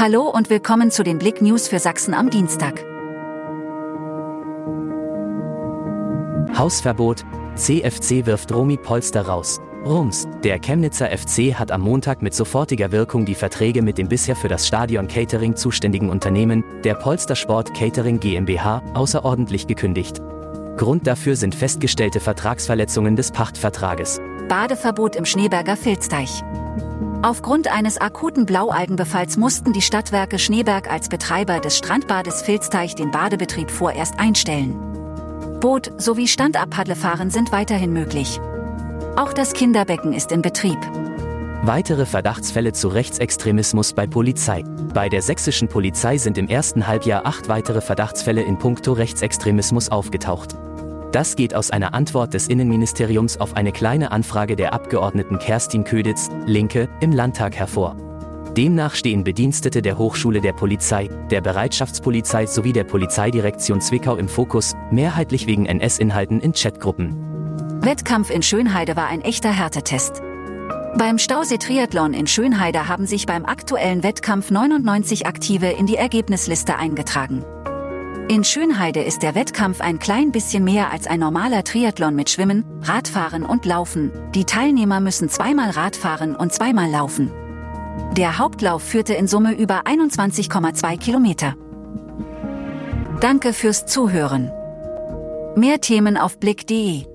Hallo und willkommen zu den Blick News für Sachsen am Dienstag. Hausverbot. CFC wirft Romy Polster raus. Rums, der Chemnitzer FC hat am Montag mit sofortiger Wirkung die Verträge mit dem bisher für das Stadion Catering zuständigen Unternehmen, der Polster Sport Catering GmbH, außerordentlich gekündigt. Grund dafür sind festgestellte Vertragsverletzungen des Pachtvertrages. Badeverbot im Schneeberger Filzteich. Aufgrund eines akuten Blaualgenbefalls mussten die Stadtwerke Schneeberg als Betreiber des Strandbades Filzteich den Badebetrieb vorerst einstellen. Boot- sowie Standabpadlefahren sind weiterhin möglich. Auch das Kinderbecken ist in Betrieb. Weitere Verdachtsfälle zu Rechtsextremismus bei Polizei. Bei der sächsischen Polizei sind im ersten Halbjahr acht weitere Verdachtsfälle in puncto Rechtsextremismus aufgetaucht. Das geht aus einer Antwort des Innenministeriums auf eine kleine Anfrage der Abgeordneten Kerstin Köditz, Linke, im Landtag hervor. Demnach stehen Bedienstete der Hochschule der Polizei, der Bereitschaftspolizei sowie der Polizeidirektion Zwickau im Fokus, mehrheitlich wegen NS-Inhalten in Chatgruppen. Wettkampf in Schönheide war ein echter Härtetest. Beim Stausee Triathlon in Schönheide haben sich beim aktuellen Wettkampf 99 Aktive in die Ergebnisliste eingetragen. In Schönheide ist der Wettkampf ein klein bisschen mehr als ein normaler Triathlon mit Schwimmen, Radfahren und Laufen. Die Teilnehmer müssen zweimal Radfahren und zweimal laufen. Der Hauptlauf führte in Summe über 21,2 Kilometer. Danke fürs Zuhören. Mehr Themen auf blick.de